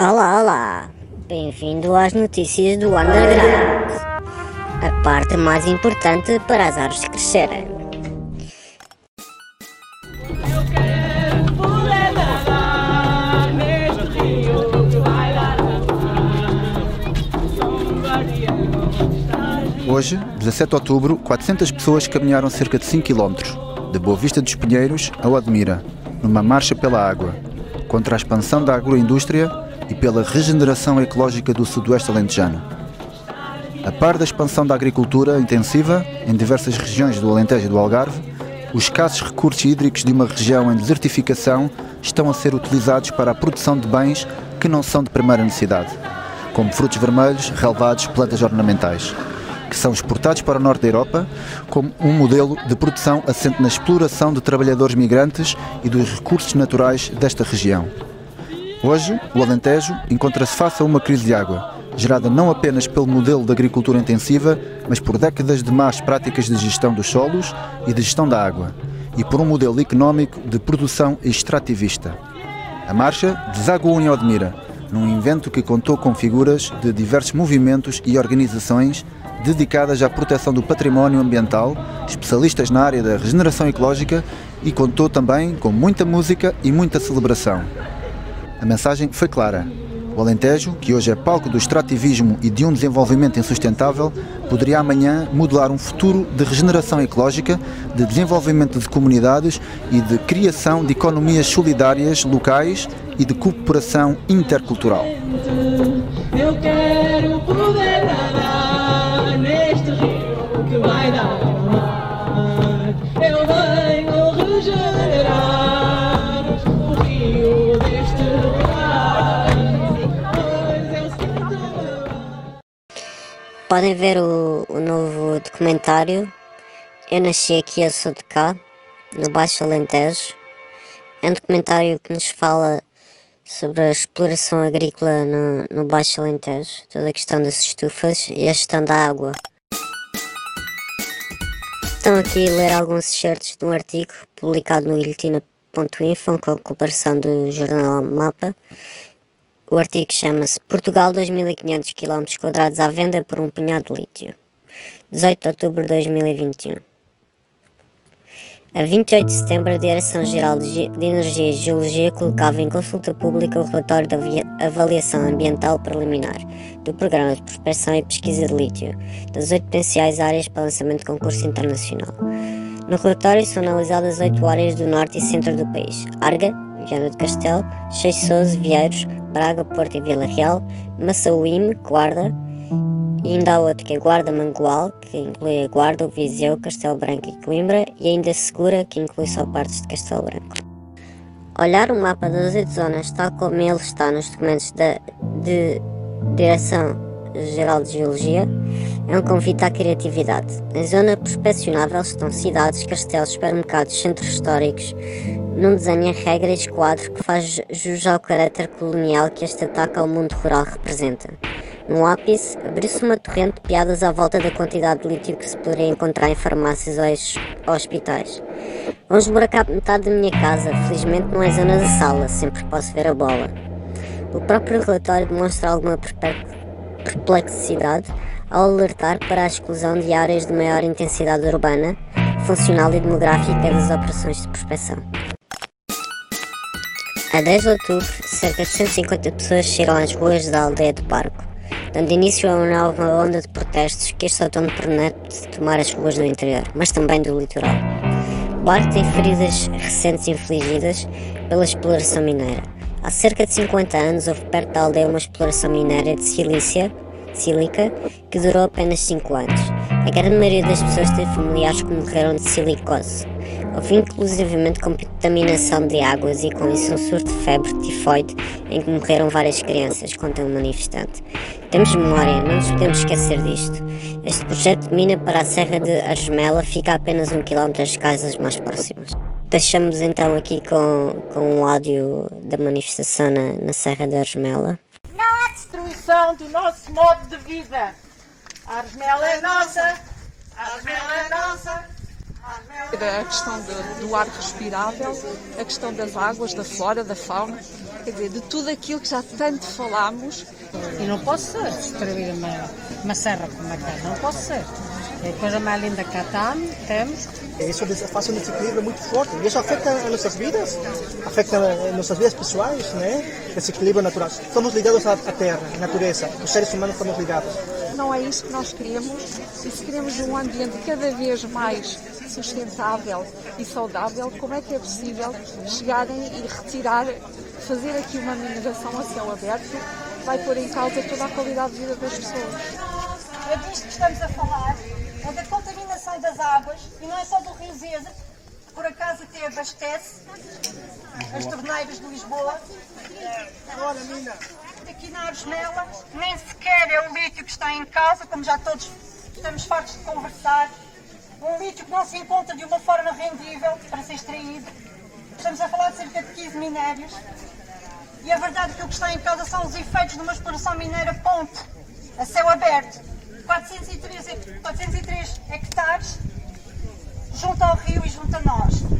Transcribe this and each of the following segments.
Olá, olá! Bem-vindo às notícias do Underground. A parte mais importante para as árvores crescerem. Hoje, 17 de outubro, 400 pessoas caminharam cerca de 5 km, de Boa Vista dos Pinheiros ao Admira, numa marcha pela água, contra a expansão da agroindústria e pela regeneração ecológica do sudoeste alentejano. A par da expansão da agricultura intensiva em diversas regiões do Alentejo e do Algarve, os escassos recursos hídricos de uma região em desertificação estão a ser utilizados para a produção de bens que não são de primeira necessidade, como frutos vermelhos, relevados, plantas ornamentais que são exportados para o norte da Europa como um modelo de produção assente na exploração de trabalhadores migrantes e dos recursos naturais desta região. Hoje, o Alentejo encontra-se face a uma crise de água, gerada não apenas pelo modelo de agricultura intensiva, mas por décadas de más práticas de gestão dos solos e de gestão da água, e por um modelo económico de produção extrativista. A marcha desaguou em Odmira, num evento que contou com figuras de diversos movimentos e organizações dedicadas à proteção do património ambiental, especialistas na área da regeneração ecológica e contou também com muita música e muita celebração. A mensagem foi clara. O Alentejo, que hoje é palco do extrativismo e de um desenvolvimento insustentável, poderia amanhã modelar um futuro de regeneração ecológica, de desenvolvimento de comunidades e de criação de economias solidárias locais e de cooperação intercultural. Eu quero Podem ver o, o novo documentário Eu Nasci Aqui, Eu Sou de Cá, no Baixo Alentejo. É um documentário que nos fala sobre a exploração agrícola no, no Baixo Alentejo, toda a questão das estufas e a gestão da água. Estão aqui a ler alguns excertos de um artigo publicado no iltina.info com a cooperação do jornal Mapa. O artigo chama-se Portugal 2500 km à venda por um punhado de lítio. 18 de outubro de 2021. A 28 de setembro, a Direção-Geral de Energia e Geologia colocava em consulta pública o relatório da avaliação ambiental preliminar do Programa de Prospecção e Pesquisa de Lítio das oito potenciais áreas para lançamento de concurso internacional. No relatório são analisadas oito áreas do norte e centro do país: Arga, Viana do Castelo, Cheixoso, Vieiros, Braga, Porto e Vila Real, Massauíme, Guarda, e ainda há outro que é Guarda Mangual, que inclui a Guarda, o Viseu, Castelo Branco e Coimbra, e ainda Segura, que inclui só partes de Castelo Branco. Olhar o mapa das oito zonas, tal como ele está nos documentos da de Direção-Geral de Geologia, é um convite à criatividade. Na zona prospecionável estão cidades, castelos, supermercados, centros históricos, num desenho em regra e esquadro que faz jus ao caráter colonial que este ataque ao mundo rural representa. No ápice, abriu-se uma torrente de piadas à volta da quantidade de lítio que se poderia encontrar em farmácias ou hospitais. Vamos buracar metade da minha casa, felizmente não é zona de sala, sempre posso ver a bola. O próprio relatório demonstra alguma perplexidade ao alertar para a exclusão de áreas de maior intensidade urbana, funcional e demográfica das operações de prospecção. A 10 de outubro, cerca de 150 pessoas chegam às ruas da aldeia do Parco dando início a uma nova onda de protestos que este outono promete tomar as ruas do interior, mas também do litoral. Barco tem feridas recentes infligidas pela exploração mineira. Há cerca de 50 anos houve perto da aldeia uma exploração mineira de silícia, sílica que durou apenas 5 anos. A grande maioria das pessoas teve familiares que morreram de silicose. Houve inclusivamente contaminação de águas e com isso um surto de febre tifoide em que morreram várias crianças, conta um manifestante. Temos memória, não nos podemos esquecer disto. Este projeto de mina para a Serra de Argemela fica a apenas um quilómetro das casas mais próximas. Deixamos então aqui com, com um áudio da manifestação na, na Serra de Argemela. Não há destruição do nosso modo de vida. A Argemela é nossa, a Argemela é nossa. A questão de, do ar respirável, a questão das águas, da flora, da fauna, quer dizer, de tudo aquilo que já tanto falámos. E não pode ser destruir uma, uma serra como aquela, não pode ser. É a coisa mais linda que cá temos. Isso faz um desequilíbrio muito forte e isso afeta as nossas vidas, afeta as nossas vidas pessoais, né? Esse equilíbrio natural. Somos ligados à terra, à natureza. Os seres humanos estamos ligados. Não é isso que nós queremos. E se queremos um ambiente cada vez mais sustentável e saudável, como é que é possível chegarem e retirar, fazer aqui uma mineração a céu aberto, vai pôr em causa toda a qualidade de vida das pessoas. É disto que estamos a falar, é da contaminação das águas, e não é só do Rio Zeza, que por acaso até abastece as torneiras de Lisboa. Olha, Mina. Aqui na nem sequer é o lítio que está em causa, como já todos estamos fartos de conversar. Um lítio que não se encontra de uma forma rendível para ser extraído. Estamos a falar de cerca de 15 minérios. E a verdade é que o que está em causa são os efeitos de uma exploração mineira ponte, a céu aberto. 403, hec- 403 hectares junto ao rio e junto a nós.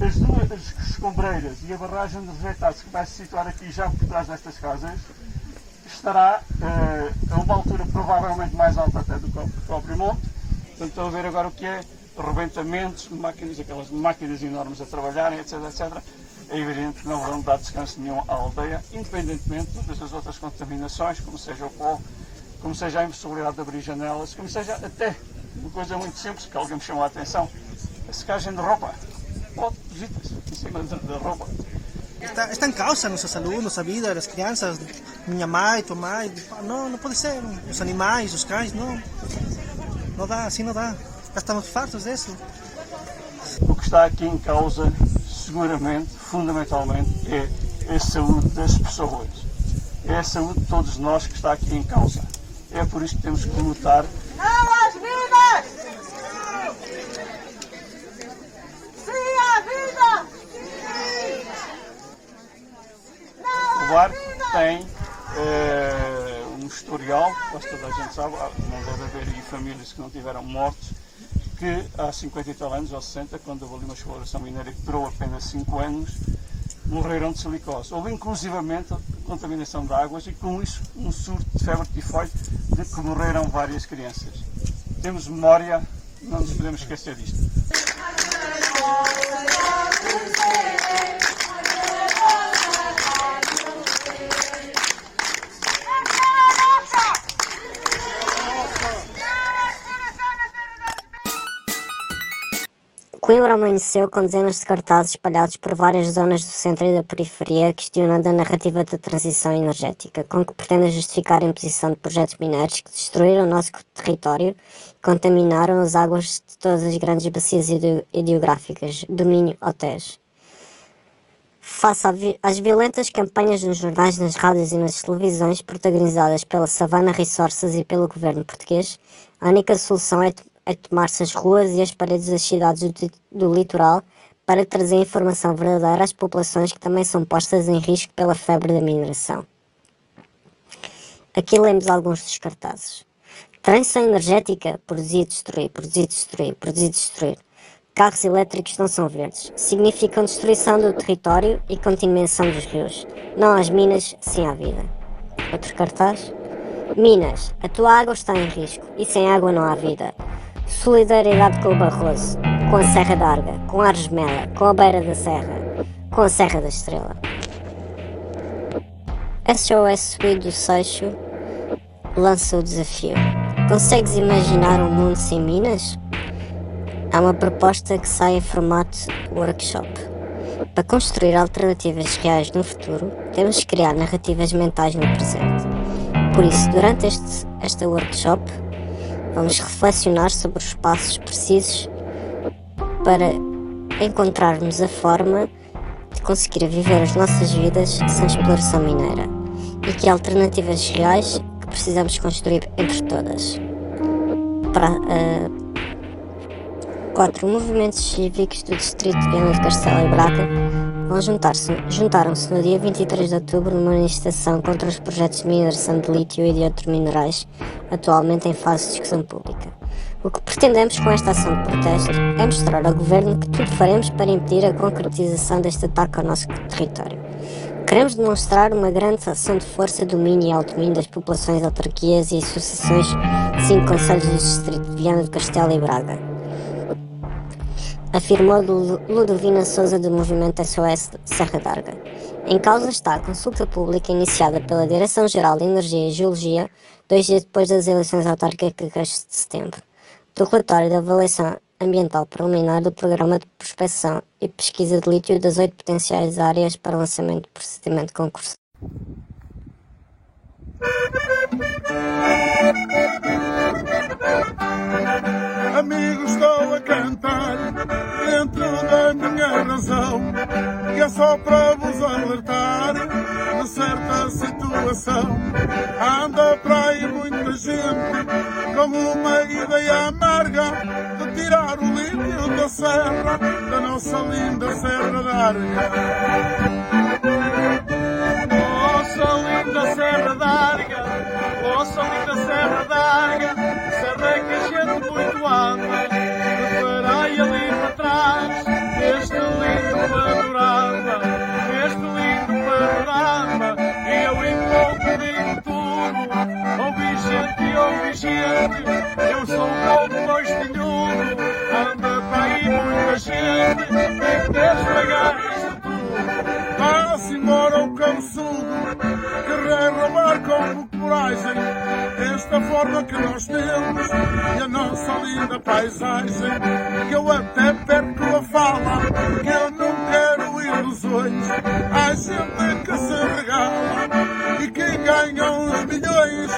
As duas escombreiras e a barragem de rejeitados que vai se situar aqui já por trás destas casas estará eh, a uma altura provavelmente mais alta até do que o próprio monte. Portanto, estão a ver agora o que é arrebentamentos máquinas, aquelas máquinas enormes a trabalharem, etc, etc. É evidente que não vão dar descanso nenhum à aldeia, independentemente de todas as outras contaminações, como seja o pó, como seja a impossibilidade de abrir janelas, como seja até uma coisa muito simples que alguém me chamou a atenção, a secagem de roupa. Pode, visitas em cima da roupa. Está, está em causa nossa saúde, nossa vida, as crianças, minha mãe, tua mãe. Não, não pode ser. Os animais, os cães, não. Não dá, assim não dá. Já estamos fartos disso. O que está aqui em causa, seguramente, fundamentalmente, é a saúde das pessoas. É a saúde de todos nós que está aqui em causa. É por isso que temos que lutar. Não às vidas! Sim à vida! Bar tem eh, um historial, quase toda a gente sabe, ah, não deve haver aí famílias que não tiveram mortos, que há 50 e tal anos, ou 60, quando houve ali uma exploração mineira que durou apenas 5 anos, morreram de silicose. Houve inclusivamente contaminação de águas e com isso um surto de febre tifoide de que morreram várias crianças. Temos memória, não nos podemos esquecer disto. Coimbra amanheceu com dezenas de cartazes espalhados por várias zonas do centro e da periferia, questionando a narrativa da transição energética, com que pretende justificar a imposição de projetos mineiros que destruíram o nosso território e contaminaram as águas de todas as grandes bacias hidro- hidrográficas, do Minho ao Tejo. Face às violentas campanhas nos jornais, nas rádios e nas televisões protagonizadas pela Savana Resources e pelo governo português, a única solução é, é tomar-se as ruas e as paredes das cidades do, do litoral para trazer informação verdadeira às populações que também são postas em risco pela febre da mineração. Aqui lemos alguns dos cartazes. Transição energética, produzir destruir, produzir destruir, produzir destruir. Carros elétricos não são verdes. Significam destruição do território e contaminação dos rios. Não às minas, sim à vida. Outro cartaz. Minas, a tua água está em risco e sem água não há vida. Solidariedade com o Barroso, com a Serra d'Arga, com a Argemela, com a Beira da Serra, com a Serra da Estrela. SOS Suído do Seixo lança o desafio. Consegues imaginar um mundo sem minas? Há uma proposta que sai em formato workshop. Para construir alternativas reais no futuro, temos que criar narrativas mentais no presente. Por isso, durante este, esta workshop, vamos reflexionar sobre os passos precisos para encontrarmos a forma de conseguir viver as nossas vidas sem exploração mineira e que alternativas reais que precisamos construir entre todas. Para, ah, quatro movimentos cívicos do Distrito de Viana Castelo e Braga vão juntar-se, juntaram-se no dia 23 de outubro numa manifestação contra os projetos de mineração de lítio e de outros minerais, atualmente em fase de discussão pública. O que pretendemos com esta ação de protesto é mostrar ao Governo que tudo faremos para impedir a concretização deste ataque ao nosso território. Queremos demonstrar uma grande ação de força, domínio e autodomínio das populações, autarquias e associações de cinco conselhos do Distrito de Viana do Castelo e Braga. Afirmou Ludovina Souza do movimento SOS Serra d'Arga. Em causa está a consulta pública iniciada pela Direção-Geral de Energia e Geologia, dois dias depois das eleições autárquicas de setembro, do relatório da avaliação ambiental preliminar do Programa de Prospecção e Pesquisa de Lítio das oito potenciais áreas para lançamento do procedimento concurso. Amigos, razão, que é só para vos alertar de certa situação. Anda para aí muita gente com uma ideia amarga de tirar o lítio da serra, da nossa linda Serra d'Arga. Nossa linda Serra d'Arga, nossa linda Serra d'Arga, serra que a gente muito ama, preparai ali para trás, panorama, este lindo panorama, e eu em pouco digo tudo, ouvi gente, ouvi gente, eu sou um pouco mais anda para aí muita gente, tem que despegar isto tudo, vá-se embora o cabeçudo, querer roubar com coragem, esta forma que nós temos e a nossa linda paisagem, que eu até perco a fala, ilusões, há gente que se regala e quem ganha uns milhões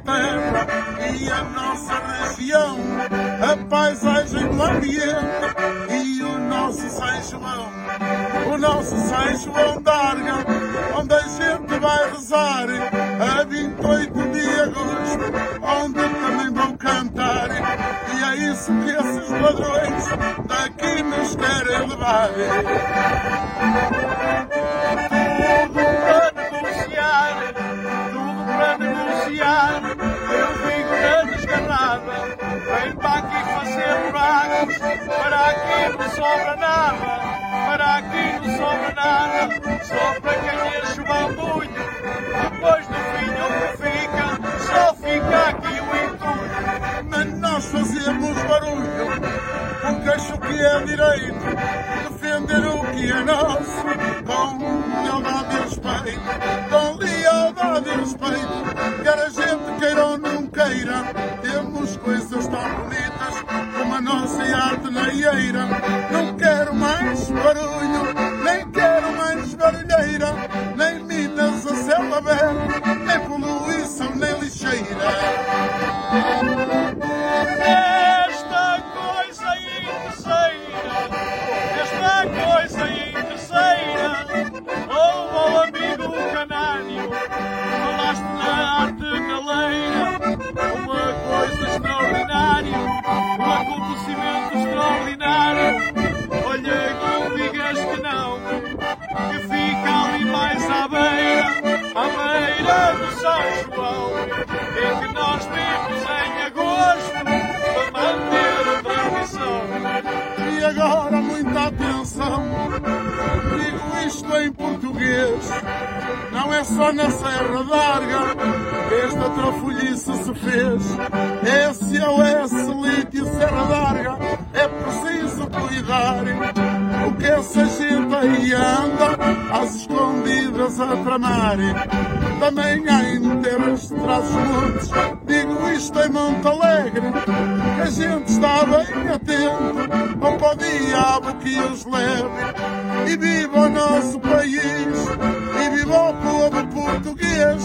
terra e a nossa região, a paisagem do ambiente e o nosso São João. O nosso São João d'Arga, onde a gente vai rezar a 28 de agosto, onde também vão cantar. E é isso que esses ladrões daqui nos querem levar. Desgarrada, vem para aqui fazer buracos, para aqui não sobra nada, para aqui não sobra nada, só para quem enche o bambulho. Depois do fim o que fica, só fica aqui o entulho. Mas nós fazemos barulho, porque acho que é direito. Defender o que é nosso com lealdade e respeito, com lealdade e respeito, quer a gente queira ou não queira, como a nossa arte leieira. Não quero mais barulho, à beira do São João, em que nós temos em agosto para manter a tradição. E agora muita atenção, digo isto em português, não é só na Serra d'Arga que esta trafolhice se fez. SOS Lítio Serra d'Arga é preciso cuidar. O essa gente aí anda às escondidas a tramar. Também há em terras de trás-os-montes, digo isto em Monte Alegre, a gente está bem atento, não pode diabo que que os leve. E viva o nosso país, e viva o povo português.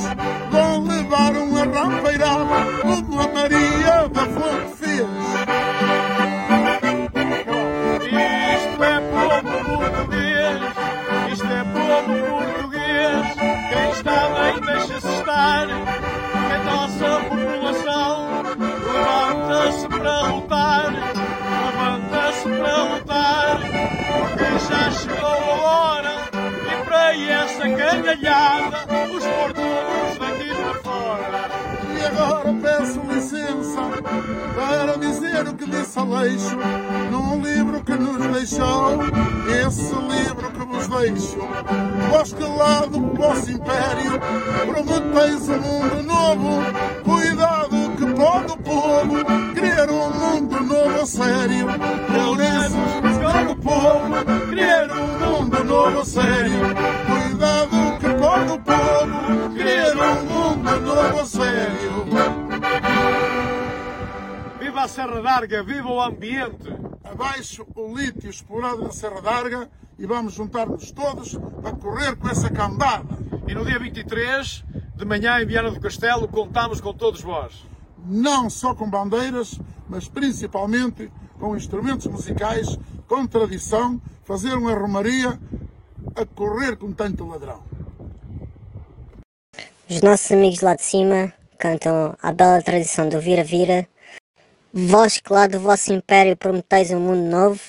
Essa cangalhada os portugueses daqui para fora. E agora peço licença para dizer o que disse Aleixo num livro que nos deixou. Esse livro que vos deixo. Vós que lá do vosso império prometeis um mundo novo. Cuidado que pode o povo querer um mundo novo a sério. Isso, pode o povo querer um mundo novo a sério. Viva a Serra d'Arga, viva o ambiente! Abaixo o lítio explorado na Serra d'Arga e vamos juntar-nos todos para correr com essa cambada. E no dia 23, de manhã, em Viana do Castelo, contamos com todos vós. Não só com bandeiras, mas principalmente com instrumentos musicais, com tradição, fazer uma romaria a correr com tanto ladrão. Os nossos amigos lá de cima cantam a bela tradição do vira-vira. Vós que lá do vosso império prometeis um mundo novo,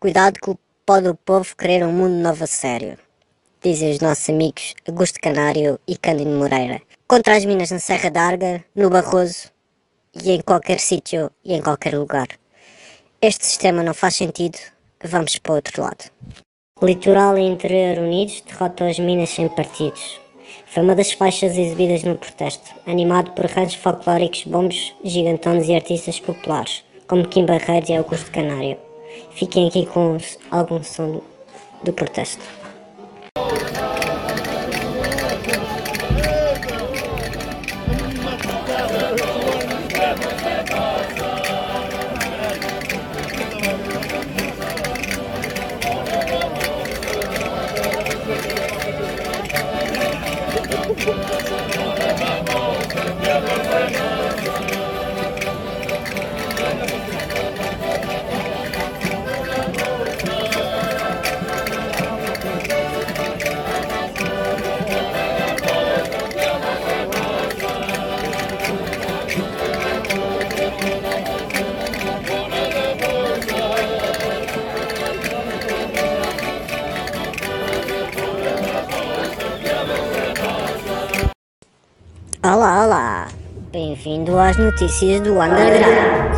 cuidado que pode o povo querer um mundo novo a sério. Dizem os nossos amigos Augusto Canário e Cândido Moreira. Contra as minas na Serra d'Arga, no Barroso e em qualquer sítio e em qualquer lugar. Este sistema não faz sentido, vamos para outro lado. Litoral e Interior Unidos derrotam as minas sem partidos. Foi uma das faixas exibidas no protesto, animado por ranchos folclóricos, bombos, gigantones e artistas populares, como Kim Barreiros e Augusto Canário. Fiquem aqui com algum som do protesto. Bem-vindo às notícias do Underground.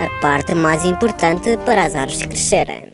A parte mais importante para as árvores crescerem.